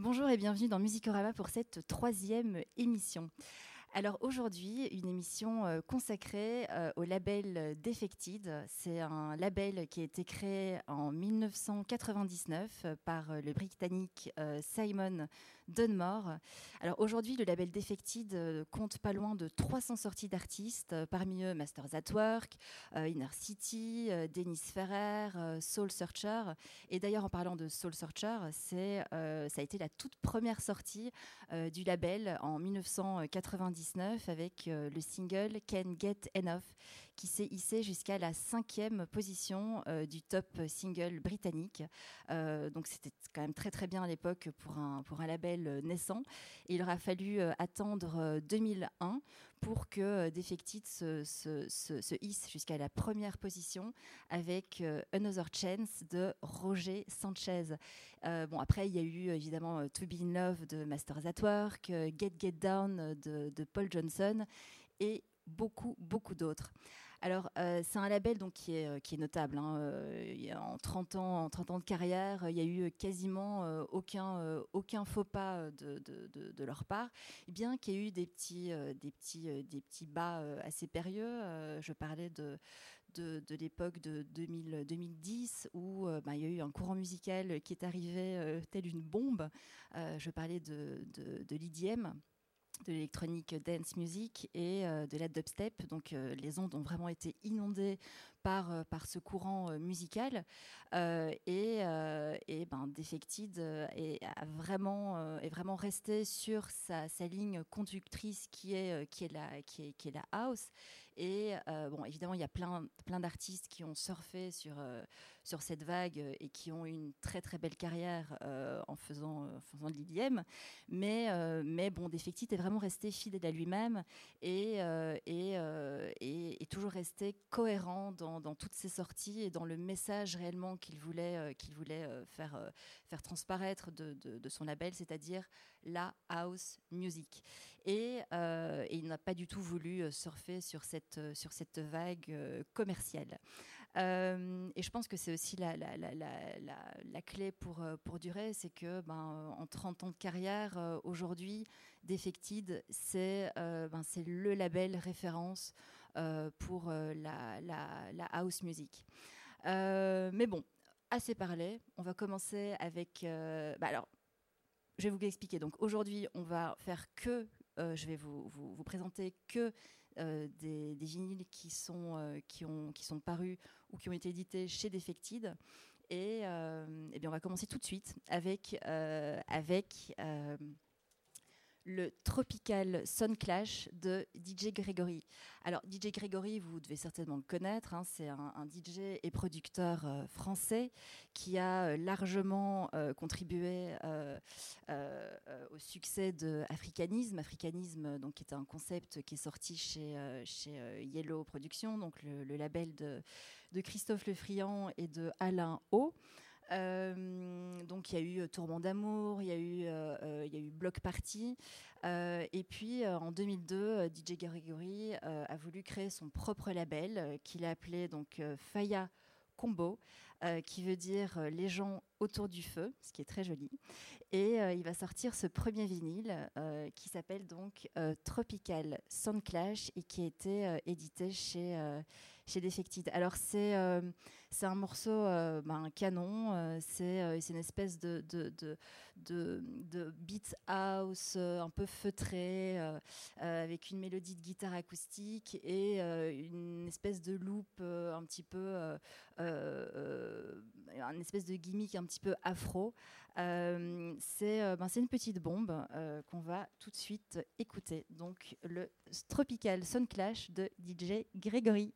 Bonjour et bienvenue dans Musicorama pour cette troisième émission. Alors aujourd'hui, une émission euh, consacrée euh, au label Defected. C'est un label qui a été créé en 1999 euh, par le Britannique Simon Dunmore. Alors aujourd'hui, le label Defected compte pas loin de 300 sorties d'artistes, parmi eux Masters at Work, Inner City, Dennis Ferrer, Soul Searcher. Et d'ailleurs, en parlant de Soul Searcher, c'est, ça a été la toute première sortie du label en 1999 avec euh, le single Can Get Enough qui s'est hissé jusqu'à la cinquième position euh, du top single britannique. Euh, donc c'était quand même très très bien à l'époque pour un, pour un label naissant. il aura fallu attendre 2001 pour que Defected se, se, se, hisse jusqu'à la première position avec Another Chance de Roger Sanchez. bon, après, il y a eu évidemment To Be in Love de Masters at Work, Get Get Down de Paul Johnson et beaucoup, beaucoup d'autres. Alors, euh, c'est un label donc, qui, est, euh, notable. Hein. Euh, en, 30 ans, en 30 ans de carrière, il y a eu quasiment aucun, faux pas de, leur part, bien qu'il y ait eu des petits, des petits, des petits bas assez périlleux. je parlais de, l'époque de 2000, 2010 où bah, il y a eu un courant musical qui est arrivé tel une bombe. je parlais de l'IDM de l'électronique dance music et euh, de la dubstep. Donc euh, les ondes ont vraiment été inondées par, euh, par ce courant musical. et, et ben, Defected est, vraiment, est vraiment resté sur sa, ligne conductrice qui est, qui, est la, qui, est, qui est la house. Et bon, évidemment, il y a plein, plein d'artistes qui ont surfé sur, sur cette vague et qui ont une très très belle carrière en, faisant, en faisant de l'IDM. Mais, mais bon, Defected est vraiment resté fidèle à lui-même et, et, et, toujours resté cohérent dans, toutes ses sorties et dans le message réellement qu'il voulait, qu'il voulait faire, faire transparaître de, de, son label, c'est-à-dire la house music. Et, il n'a pas du tout voulu surfer sur cette euh, sur cette vague euh, commerciale. Euh, et je pense que c'est aussi la, la, la, la, clé pour, pour durer, c'est que ben, en 30 ans de carrière, aujourd'hui, Defected, c'est ben, le label référence pour la, house music. mais bon, assez parlé, on va commencer avec... Bah alors, je vais vous expliquer. Donc aujourd'hui, on va faire que, je vais vous, vous, présenter que euh, des, vinyles qui sont, euh, qui, ont, qui sont parus ou qui ont été édités chez Defected. Et, euh, eh bien on va commencer tout de suite avec, avec le Tropical Sun Clash de DJ Gregory. Alors DJ Gregory, vous devez certainement le connaître, hein, c'est un, DJ et producteur euh, français qui a euh, largement euh, contribué au succès de Africanisme. Africanisme, donc, est un concept qui est sorti chez, Yellow Productions, donc le, le label de, de Christophe Lefriand et de Alain O. Euh, donc il y a eu euh, Tourment d'amour, il y a eu, euh, il y a eu Block Party, et puis en 2002, DJ Gregory a voulu créer son propre label qu'il a appelé donc Faya Combo, qui veut dire les gens autour du feu, ce qui est très joli. Et il va sortir ce premier vinyle qui s'appelle donc Tropical Sound Clash et qui a été édité chez chez Defected. Alors c'est euh, un morceau, euh, ben, un canon, euh, c'est une espèce de, de, de, de, beat house un peu feutré, avec une mélodie de guitare acoustique et une espèce de loop un petit peu, une espèce de gimmick un petit peu afro. c'est ben, une petite bombe qu'on va tout de suite écouter. Donc le Tropical Sun Clash de DJ Gregory.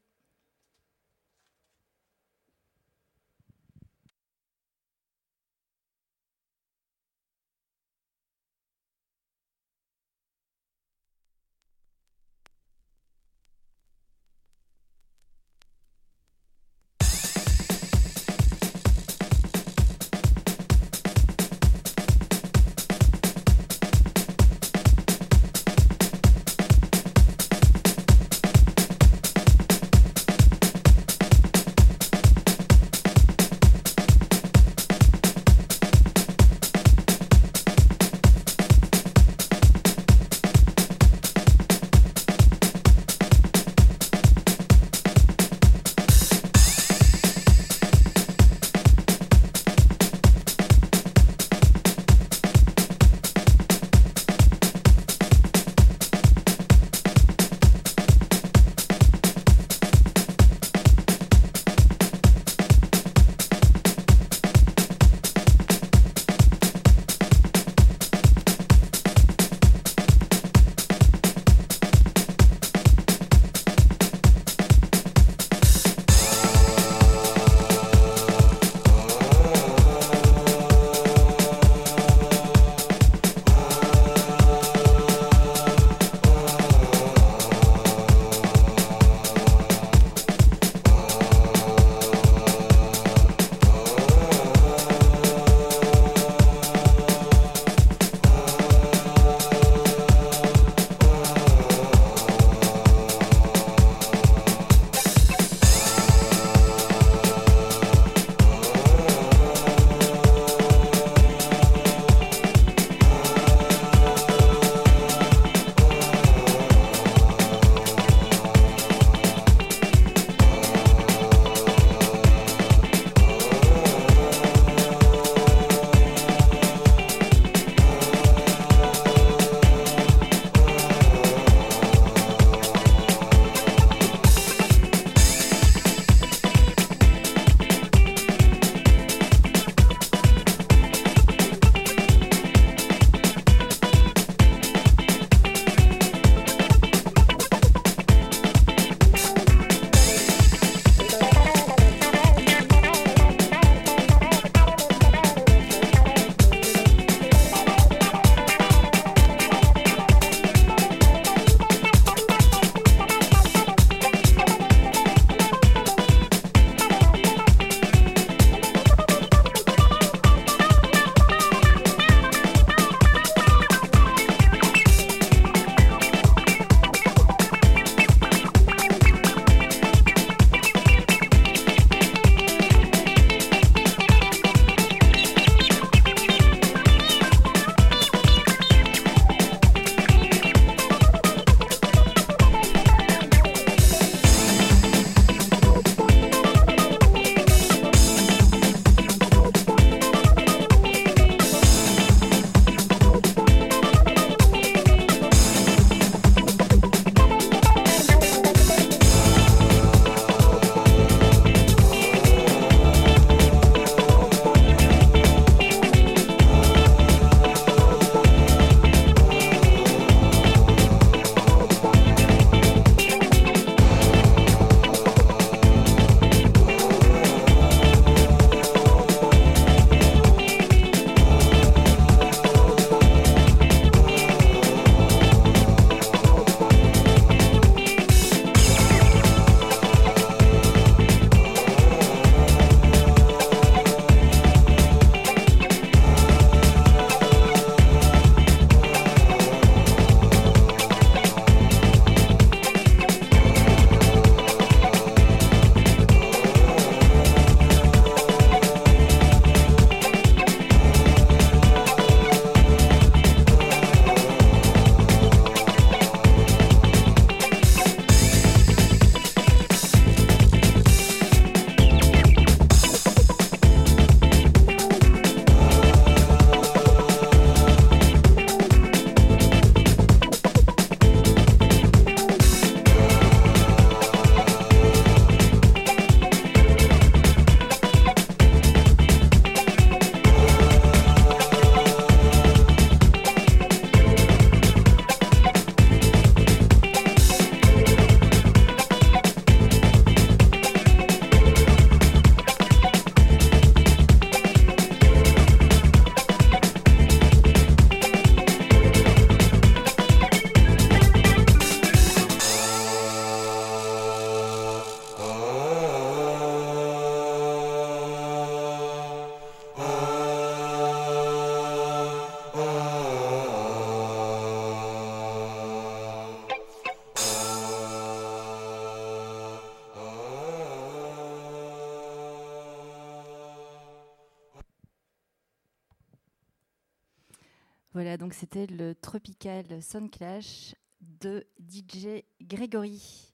Voilà, donc c'était le Tropical Sun Clash de DJ Grégory.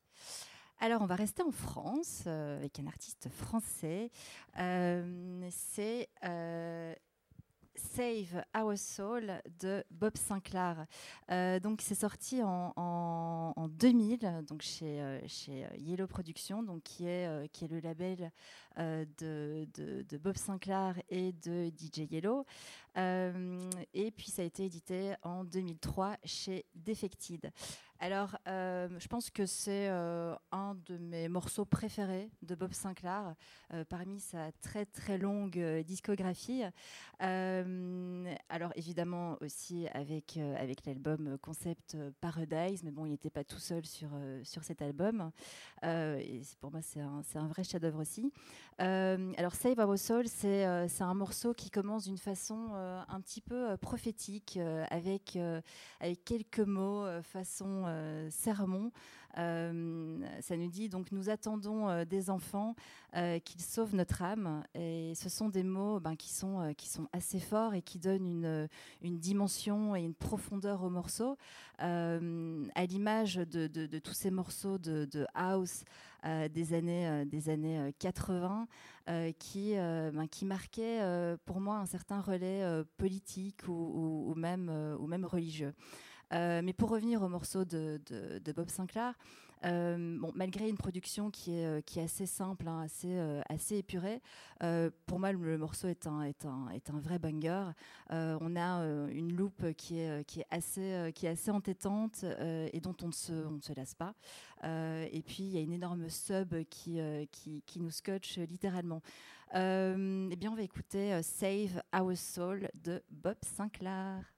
Alors, on va rester en France euh, avec un artiste français. Euh, c'est euh, Save Our Soul de Bob Sinclair. donc c'est sorti en, 2000 donc chez, chez Yellow Productions donc qui est, qui est le label de, Bob Sinclair et de DJ Yellow. et puis ça a été édité en 2003 chez Defected. Alors, euh, je pense que c'est euh, un de mes morceaux préférés de Bob Sinclair, euh, parmi sa très très longue discographie. alors, évidemment, aussi avec, avec l'album Concept Paradise, mais bon, il n'était pas tout seul sur, sur cet album. et pour moi, c'est un, un, vrai chef-d'œuvre aussi. alors, Save Our Soul, c'est un morceau qui commence d'une façon un petit peu prophétique, avec, avec quelques mots, façon euh, sermon. Euh, ça nous dit donc nous attendons euh, des enfants qu'ils sauvent notre âme. Et ce sont des mots ben, qui, sont, qui sont assez forts et qui donnent une, une dimension et une profondeur au morceau. à l'image de, de, tous ces morceaux de, house des années, des années 80 qui, ben, qui marquaient pour moi un certain relais politique ou, même, ou même religieux. Euh, mais pour revenir au morceau de, Bob Sinclair, euh, bon, malgré une production qui est, euh, assez simple, hein, assez, épurée, pour moi le, morceau est un, vrai banger. on a une loupe qui est, assez, entêtante et dont on ne se, lasse pas. et puis il y a une énorme sub qui, qui nous scotche littéralement. eh bien, on va écouter Save Our Soul de Bob Sinclair.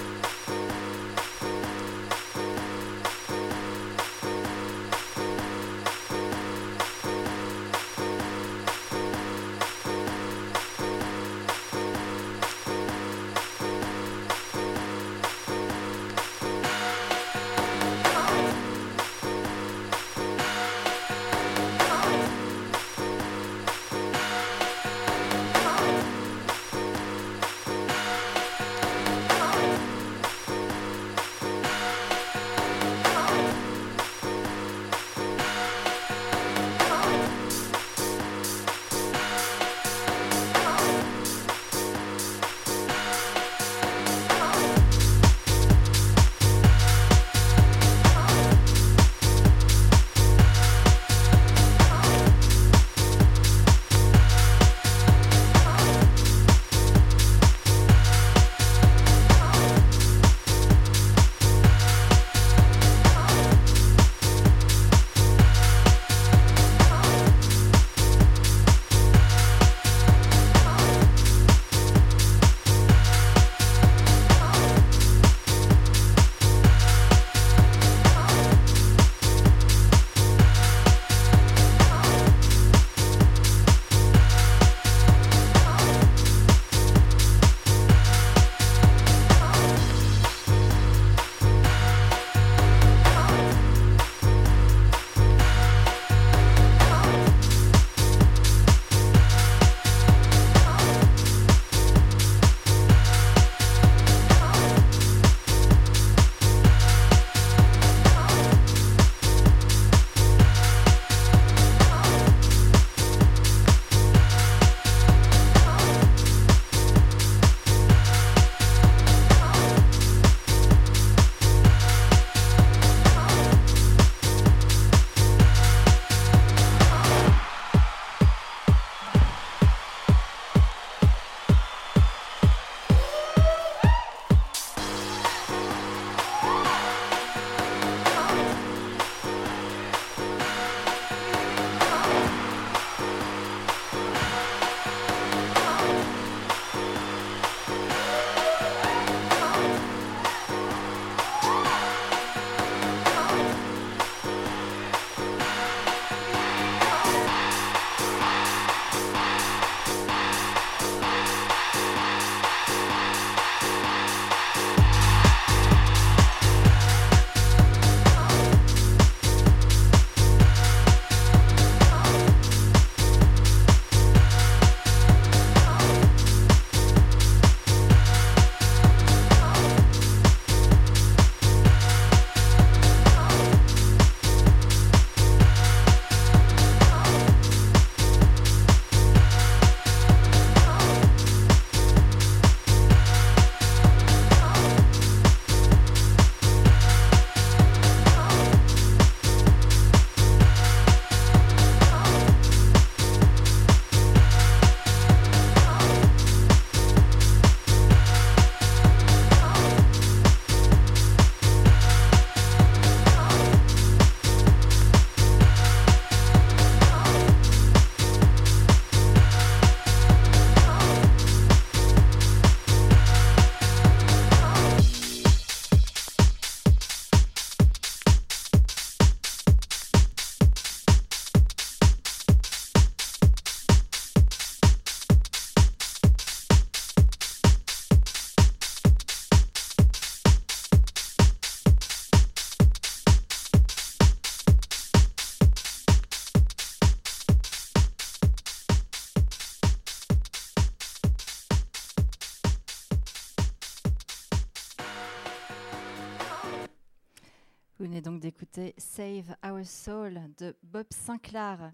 Vous venez donc d'écouter Save Our Soul de Bob Sinclair.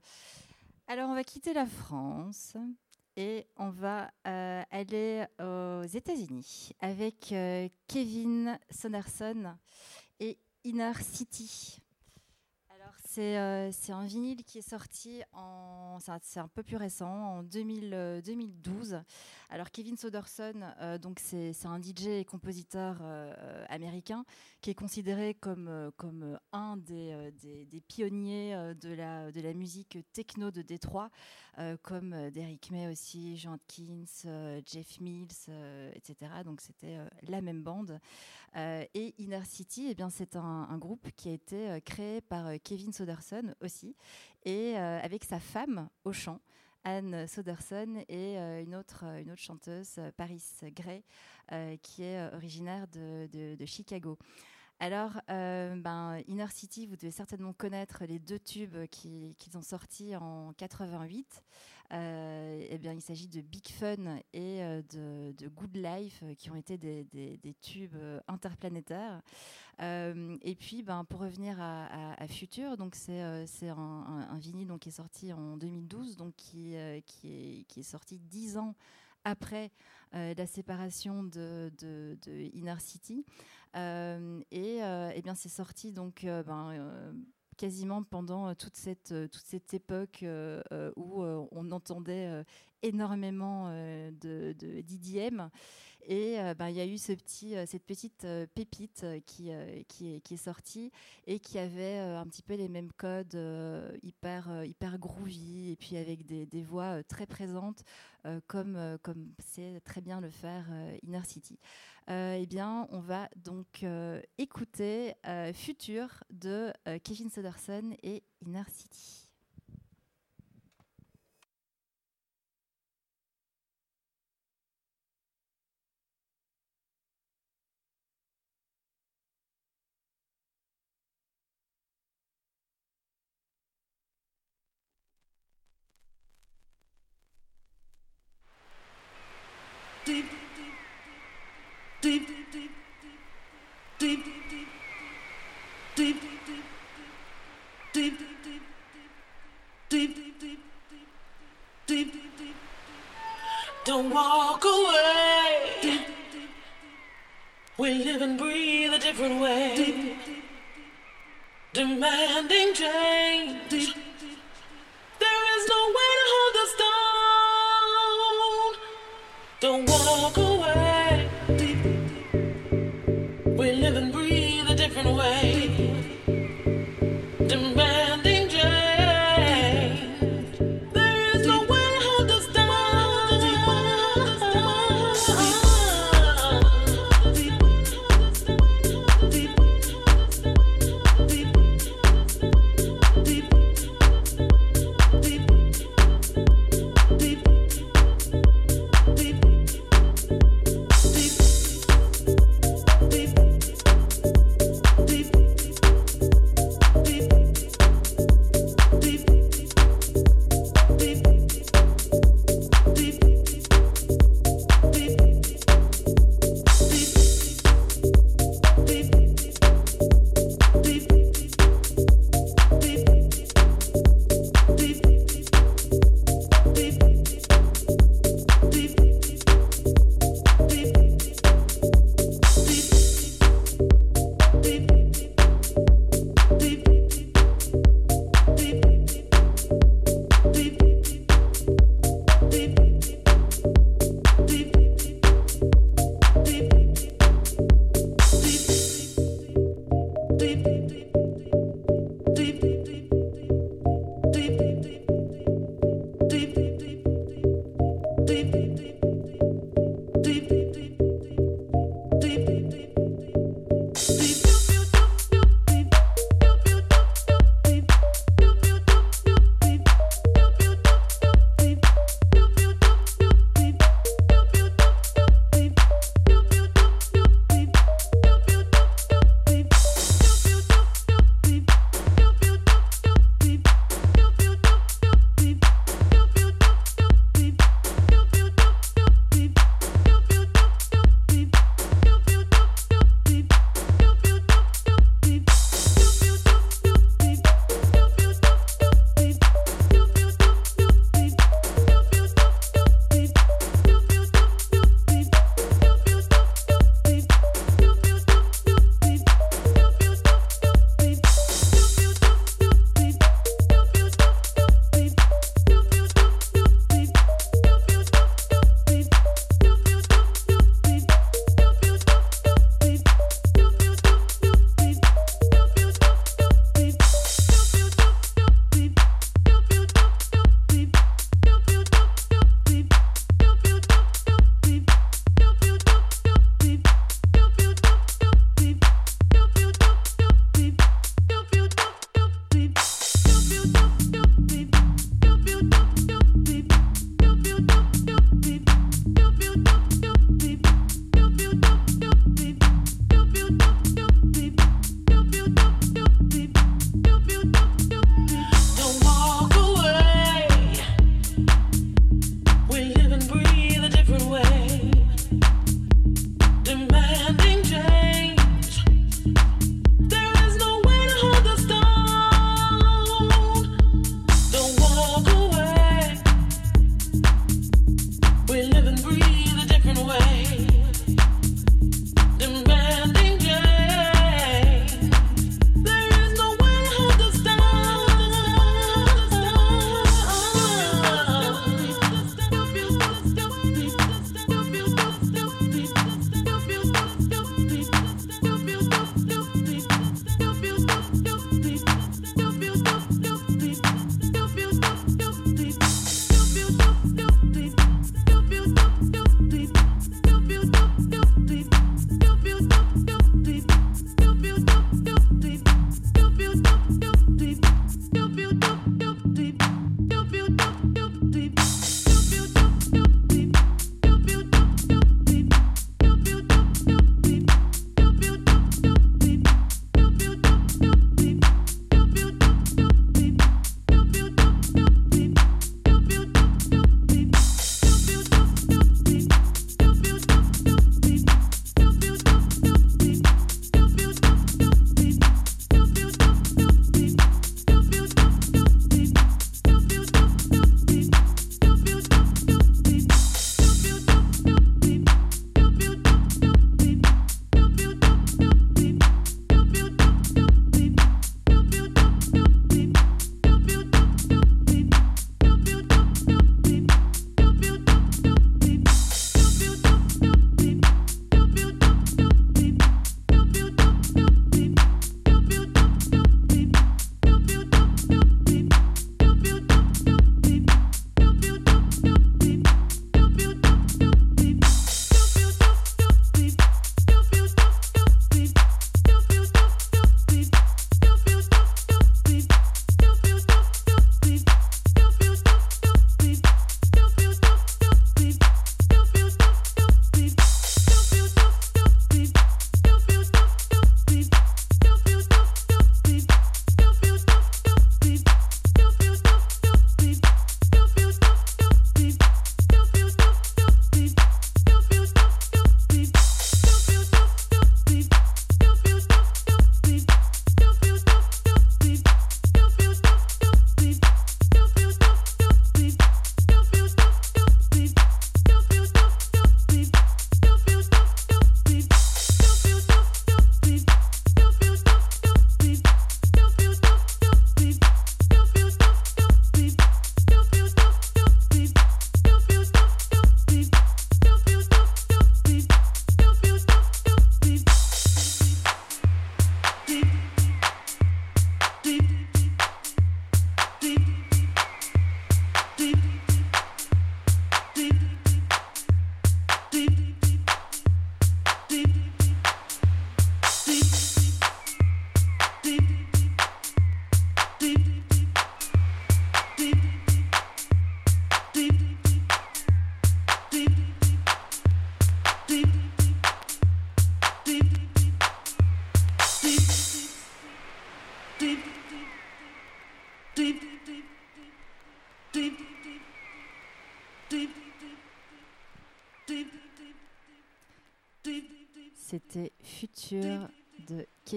Alors, on va quitter la France et on va euh, aller aux États-Unis avec euh, Kevin Sonnerson et Inner City. Euh, c'est un vinyle qui est sorti en. C'est un peu plus récent, en 2012. Euh, Alors, Kevin Soderson, euh, c'est un DJ et compositeur américain qui est considéré comme, comme un des, des, pionniers de, la, de la musique techno de Détroit, comme Derrick May aussi, Jean Atkins, Jeff Mills, etc. Donc, c'était la même bande. et Inner City, eh c'est un, un, groupe qui a été créé par Kevin Soderson aussi, et euh, avec sa femme au chant. Anne Soderson et euh, une, autre, une autre chanteuse, Paris Gray, euh, qui est originaire de, de, Chicago. Alors, ben, Inner City, vous devez certainement connaître les deux tubes qu'ils ont sortis en 88. Eh bien, il s'agit de Big Fun et de, de, Good Life, qui ont été des, tubes interplanétaires. Euh, et puis, ben, pour revenir à, Future, donc c'est euh, un, un, vinyle donc, qui est sorti en 2012, donc qui, euh, qui, est, sorti dix ans après la séparation de, Inner City. et, et, bien, c'est sorti donc ben, quasiment pendant toute cette, toute cette époque où on entendait énormément de, de d'IDM. Et euh, ben, il y a eu ce petit, euh, cette petite euh, pépite qui, qui, est, sortie et qui avait un petit peu les mêmes codes hyper, hyper groovy et puis avec des, voix très présentes comme, comme c'est très bien le faire Inner City. eh bien, on va donc écouter Future de Kevin Soderson et Inner City. We live and breathe a different way. Demanding change.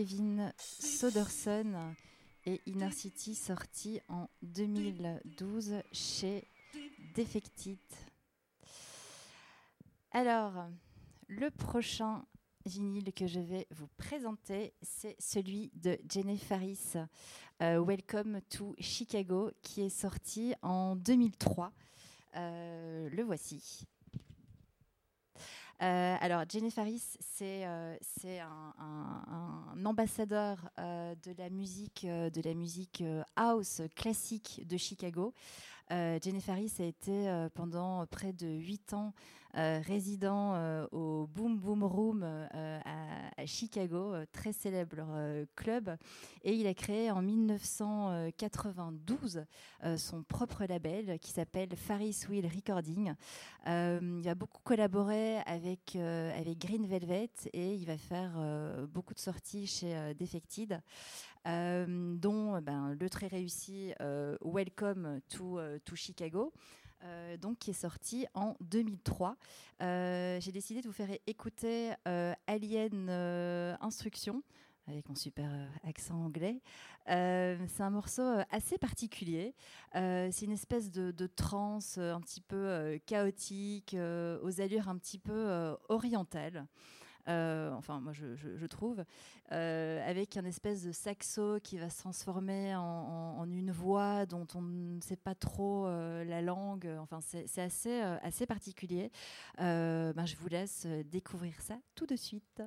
Kevin Soderson et Inner City sorti en 2012 chez Defected. Alors, le prochain vinyle que je vais vous présenter, c'est celui de Jenny Faris, euh, Welcome to Chicago, qui est sorti en 2003. Euh, le voici. Euh, alors, Jenny Faris, c'est euh, un, ambassadeur euh, de la musique, de la musique house classique de Chicago. Jenny Faris a été pendant près de huit ans résident euh, au Boom Boom Room euh, à, Chicago, très célèbre club. Et il a créé en 1992 son propre label qui s'appelle Faris Wheel Recording. il a beaucoup collaboré avec, Green Velvet et il va faire beaucoup de sorties chez Defected. dont ben, le très réussi Welcome to Chicago, euh, donc, qui est sorti en 2003. Euh, j'ai décidé de vous faire écouter euh, Alien Instruction avec mon super accent anglais. c'est un morceau assez particulier. c'est une espèce de, de trance un petit peu chaotique, aux allures un petit peu orientales. Euh, enfin moi je, trouve, euh, avec un espèce de saxo qui va se transformer en, une voix dont on ne sait pas trop euh, la langue. Enfin c'est assez, assez particulier. Ben, je vous laisse découvrir ça tout de suite.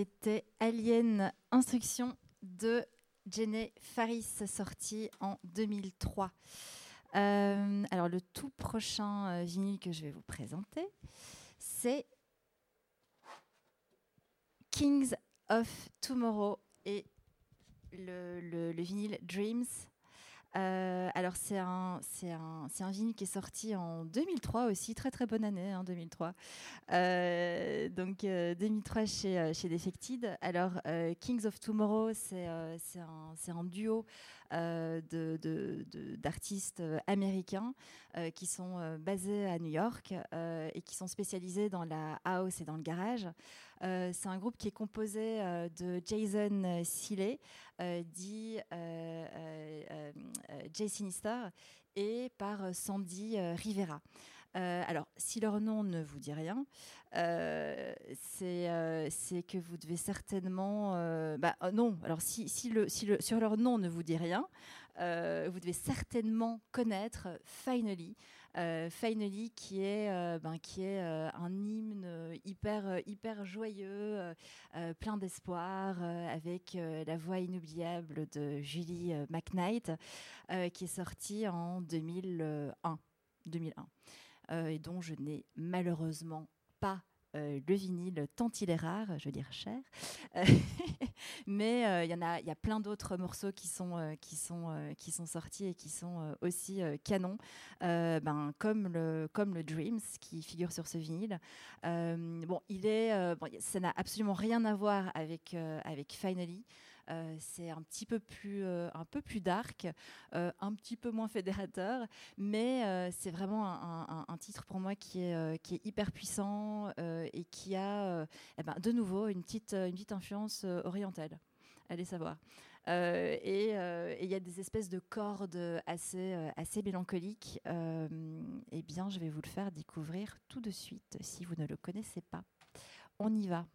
C'était Alien Instruction de Jenny Faris, sorti en 2003. Euh, alors, le tout prochain euh, vinyle que je vais vous présenter, c'est Kings of Tomorrow et le, le vinyle Dreams euh, alors c'est un, c'est un, un vinyle qui est sorti en 2003 aussi, très très bonne année, hein, 2003. Euh, donc 2003 euh, chez, chez Defected. Alors Kings of Tomorrow, c'est, un, un duo de, de, d'artistes américains qui sont basés à New York et qui sont spécialisés dans la house et dans le garage. Euh, c'est un groupe qui est composé euh, de Jason Seeley, euh, dit Jay Sinister, et par Sandy Rivera. alors, si leur nom ne vous dit rien, c'est que vous devez certainement. bah, non, alors si, leur nom ne vous dit rien, vous devez certainement connaître Finally, Finally, qui est, euh, ben, qui est euh, un hymne hyper, hyper joyeux, plein d'espoir, avec la voix inoubliable de Julie McKnight, qui est sortie en 2001. 2001 et dont je n'ai malheureusement pas euh, le vinyle, tant il est rare, je veux dire cher. Euh, mais euh, il y en a, y a plein d'autres morceaux qui sont, qui, sont, qui sont sortis et qui sont aussi canons, ben, comme, le, comme le Dreams qui figure sur ce vinyle. bon, il est, bon, ça n'a absolument rien à voir avec, avec Finally. Euh, c'est un petit peu plus, euh, un peu plus dark, euh, un petit peu moins fédérateur, mais c'est vraiment un, titre pour moi qui est, hyper puissant et qui a eh ben, de nouveau une petite, une petite influence orientale. Allez savoir. et il y a des espèces de cordes assez, assez mélancoliques. eh bien, je vais vous le faire découvrir tout de suite si vous ne le connaissez pas. On y va.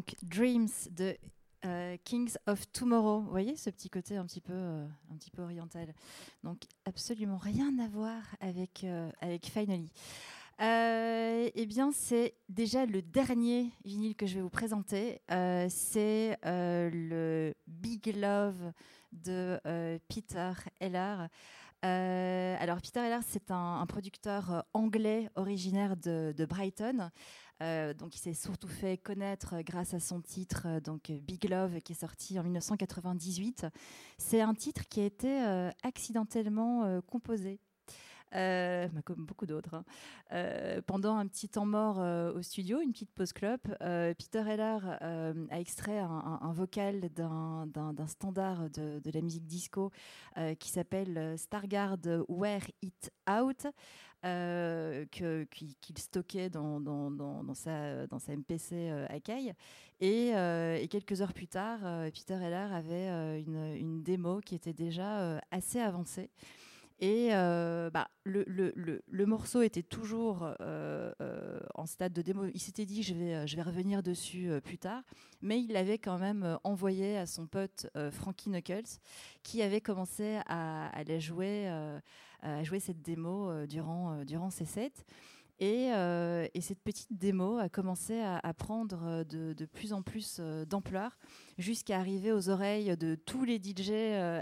Donc Dreams de euh, Kings of Tomorrow. Vous voyez ce petit côté un petit peu, euh, oriental. Donc absolument rien à voir avec, euh, Finally. eh bien, c'est déjà le dernier vinyle que je vais vous présenter. c'est le Big Love de Peter Heller. alors, Peter Heller, c'est un, producteur anglais originaire de Brighton. Euh, donc, il s'est surtout fait connaître grâce à son titre, euh, donc Big Love, qui est sorti en 1998. C'est un titre qui a été euh, accidentellement composé. euh, bah, comme beaucoup d'autres. Hein. Euh, pendant un petit temps mort euh, au studio, une petite pause club, Peter Heller a extrait un, vocal d'un standard de, la musique disco qui s'appelle Stargard Wear It Out. Qu'il stockait dans, sa, MPC Akai. Et, et, quelques heures plus tard, Peter Heller avait une, une, démo qui était déjà assez avancée. Et euh, bah, le, morceau était toujours euh, euh, en stade de démo. Il s'était dit je vais, je vais revenir dessus plus tard, mais il l'avait quand même envoyé à son pote Frankie Knuckles, qui avait commencé à, à la jouer, à jouer cette démo durant, durant ses sets. Euh, et, cette petite démo a commencé à, prendre euh, de, plus en plus euh, d'ampleur jusqu'à arriver aux oreilles de tous les DJ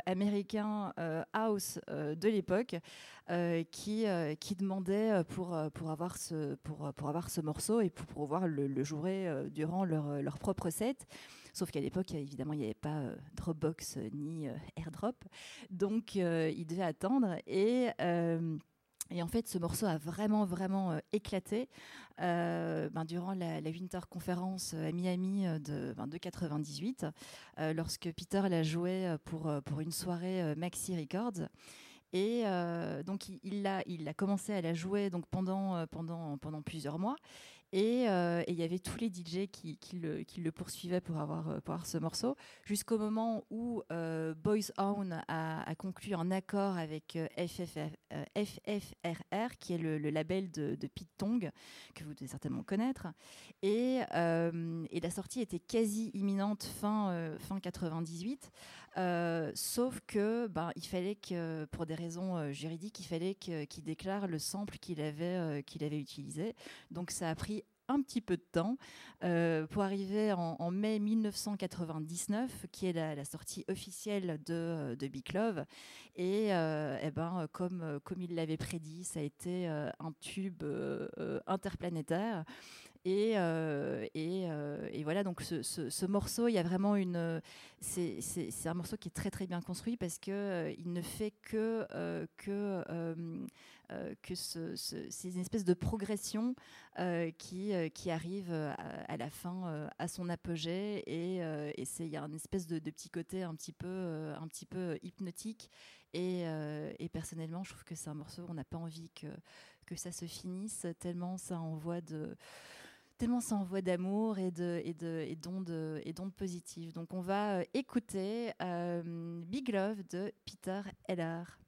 américains house de l'époque qui, qui demandaient pour, pour, avoir ce, pour, pour avoir ce morceau et pour pouvoir le, jouer durant leur, leur propre set. Sauf qu'à l'époque, évidemment, il n'y avait pas Dropbox ni AirDrop. Donc, ils devaient attendre. Et et en fait, ce morceau a vraiment, vraiment euh, éclaté euh, ben, durant la, Winter Conference euh, à Miami de, ben, 98, lorsque Peter l'a joué pour, pour une soirée Maxi Records. Et donc, il, a, il a commencé à la jouer donc, pendant, pendant, pendant plusieurs mois. Euh, et il y avait tous les DJ qui, le, poursuivaient pour avoir, euh, pour avoir ce morceau, jusqu'au moment où euh, Boys Own a, conclu un accord avec FFR, qui est le, label de, Pete Tong, que vous devez certainement connaître. Et, et la sortie était quasi imminente fin, fin 98. Sauf que ben, il fallait que, pour des raisons juridiques, il fallait qu'il déclare le sample qu'il avait, qu'il avait utilisé. Donc ça a pris un petit peu de temps euh, pour arriver en, mai 1999, qui est la, sortie officielle de, de, Big Love. Et, euh, eh ben, comme, comme il l'avait prédit, ça a été euh, un tube interplanétaire. Et, et, et, voilà, donc ce, ce, morceau, il y a vraiment une. C'est un morceau qui est très très bien construit parce qu'il il ne fait que. que euh, que c'est une espèce de progression euh, qui, euh, qui arrive à, la fin à son apogée et il y a une espèce de, petit côté un petit peu, un petit peu hypnotique et, et personnellement je trouve que c'est un morceau on n'a pas envie que, que ça se finisse tellement ça envoie de tellement ça envoie d'amour et de et de et d'ondes et positives. Donc on va écouter Big Love de Peter Heller.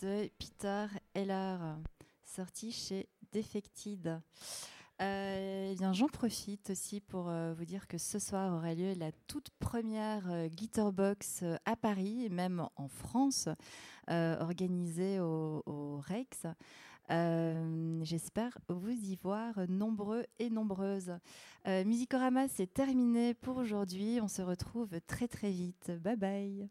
De Peter Heller, sorti chez Defected. Euh, eh j'en profite aussi pour euh, vous dire que ce soir aura lieu la toute première euh, Glitterbox à Paris, et même en France, organisée au, au Rex. J'espère vous y voir nombreux et nombreuses. Musicorama, c'est terminé pour aujourd'hui. On se retrouve très très vite. Bye bye.